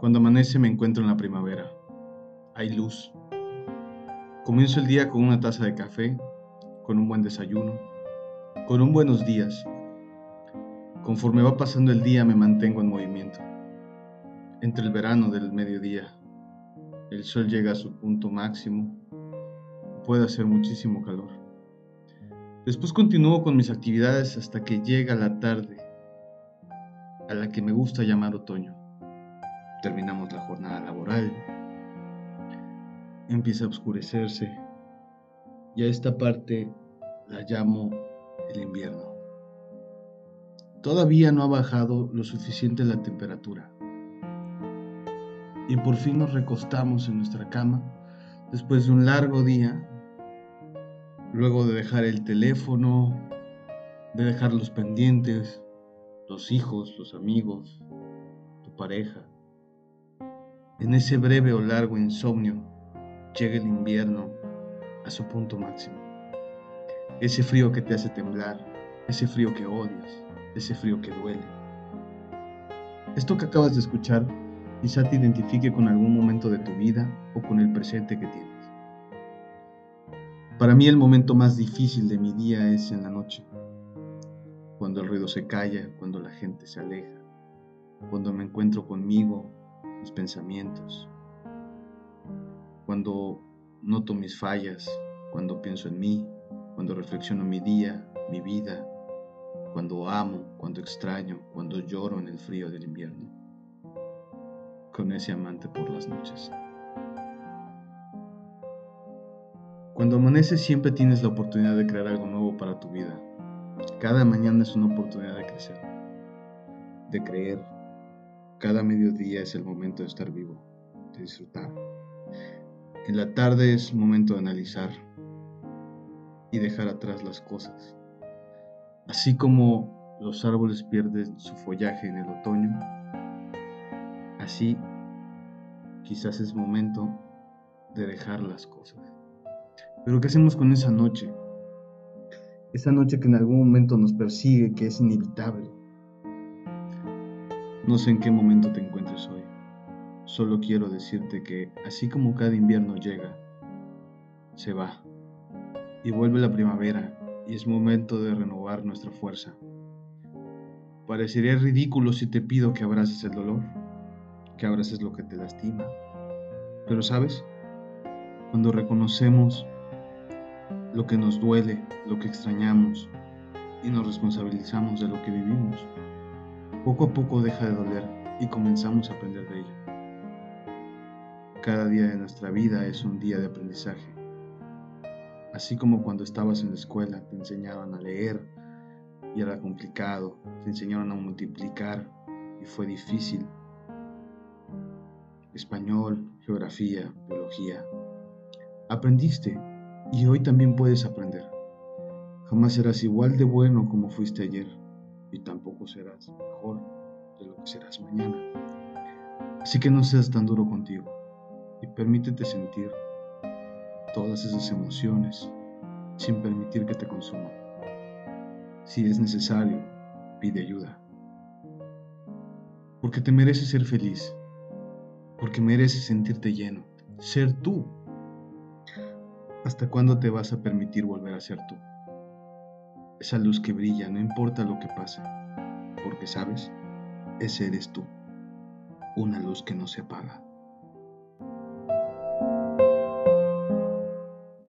Cuando amanece me encuentro en la primavera. Hay luz. Comienzo el día con una taza de café, con un buen desayuno, con un buenos días. Conforme va pasando el día me mantengo en movimiento. Entre el verano del mediodía, el sol llega a su punto máximo, puede hacer muchísimo calor. Después continúo con mis actividades hasta que llega la tarde, a la que me gusta llamar otoño terminamos la jornada laboral, empieza a oscurecerse y a esta parte la llamo el invierno. Todavía no ha bajado lo suficiente la temperatura y por fin nos recostamos en nuestra cama después de un largo día, luego de dejar el teléfono, de dejar los pendientes, los hijos, los amigos, tu pareja. En ese breve o largo insomnio llega el invierno a su punto máximo. Ese frío que te hace temblar, ese frío que odias, ese frío que duele. Esto que acabas de escuchar quizá te identifique con algún momento de tu vida o con el presente que tienes. Para mí el momento más difícil de mi día es en la noche, cuando el ruido se calla, cuando la gente se aleja, cuando me encuentro conmigo mis pensamientos, cuando noto mis fallas, cuando pienso en mí, cuando reflexiono mi día, mi vida, cuando amo, cuando extraño, cuando lloro en el frío del invierno, con ese amante por las noches. Cuando amanece siempre tienes la oportunidad de crear algo nuevo para tu vida. Cada mañana es una oportunidad de crecer, de creer, cada mediodía es el momento de estar vivo, de disfrutar. En la tarde es momento de analizar y dejar atrás las cosas. Así como los árboles pierden su follaje en el otoño, así quizás es momento de dejar las cosas. Pero ¿qué hacemos con esa noche? Esa noche que en algún momento nos persigue, que es inevitable no sé en qué momento te encuentres hoy. Solo quiero decirte que así como cada invierno llega, se va y vuelve la primavera y es momento de renovar nuestra fuerza. Parecería ridículo si te pido que abraces el dolor, que abraces lo que te lastima. Pero sabes, cuando reconocemos lo que nos duele, lo que extrañamos y nos responsabilizamos de lo que vivimos, poco a poco deja de doler y comenzamos a aprender de ella. Cada día de nuestra vida es un día de aprendizaje. Así como cuando estabas en la escuela te enseñaban a leer y era complicado, te enseñaron a multiplicar y fue difícil. Español, geografía, biología. Aprendiste y hoy también puedes aprender. Jamás serás igual de bueno como fuiste ayer y tampoco serás mejor de lo que serás mañana. Así que no seas tan duro contigo y permítete sentir todas esas emociones sin permitir que te consuman. Si es necesario, pide ayuda. Porque te mereces ser feliz, porque mereces sentirte lleno, ser tú. ¿Hasta cuándo te vas a permitir volver a ser tú? Esa luz que brilla, no importa lo que pase, porque sabes, ese eres tú, una luz que no se apaga.